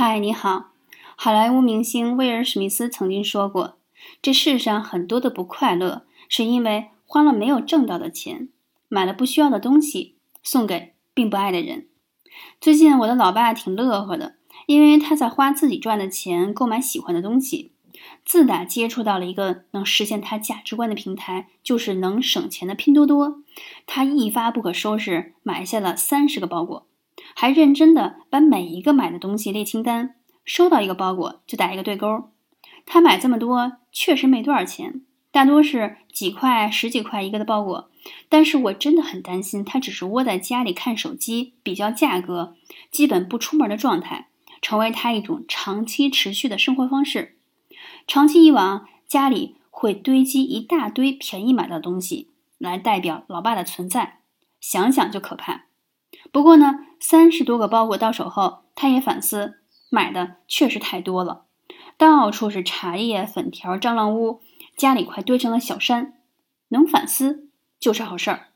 嗨，你好。好莱坞明星威尔·史密斯曾经说过：“这世上很多的不快乐，是因为花了没有挣到的钱，买了不需要的东西，送给并不爱的人。”最近我的老爸挺乐呵的，因为他在花自己赚的钱购买喜欢的东西。自打接触到了一个能实现他价值观的平台，就是能省钱的拼多多，他一发不可收拾，买下了三十个包裹。还认真的把每一个买的东西列清单，收到一个包裹就打一个对勾。他买这么多确实没多少钱，大多是几块、十几块一个的包裹。但是我真的很担心他只是窝在家里看手机、比较价格，基本不出门的状态，成为他一种长期持续的生活方式。长期以往，家里会堆积一大堆便宜买到的东西，来代表老爸的存在，想想就可怕。不过呢，三十多个包裹到手后，他也反思，买的确实太多了，到处是茶叶、粉条、蟑螂屋，家里快堆成了小山。能反思就是好事儿。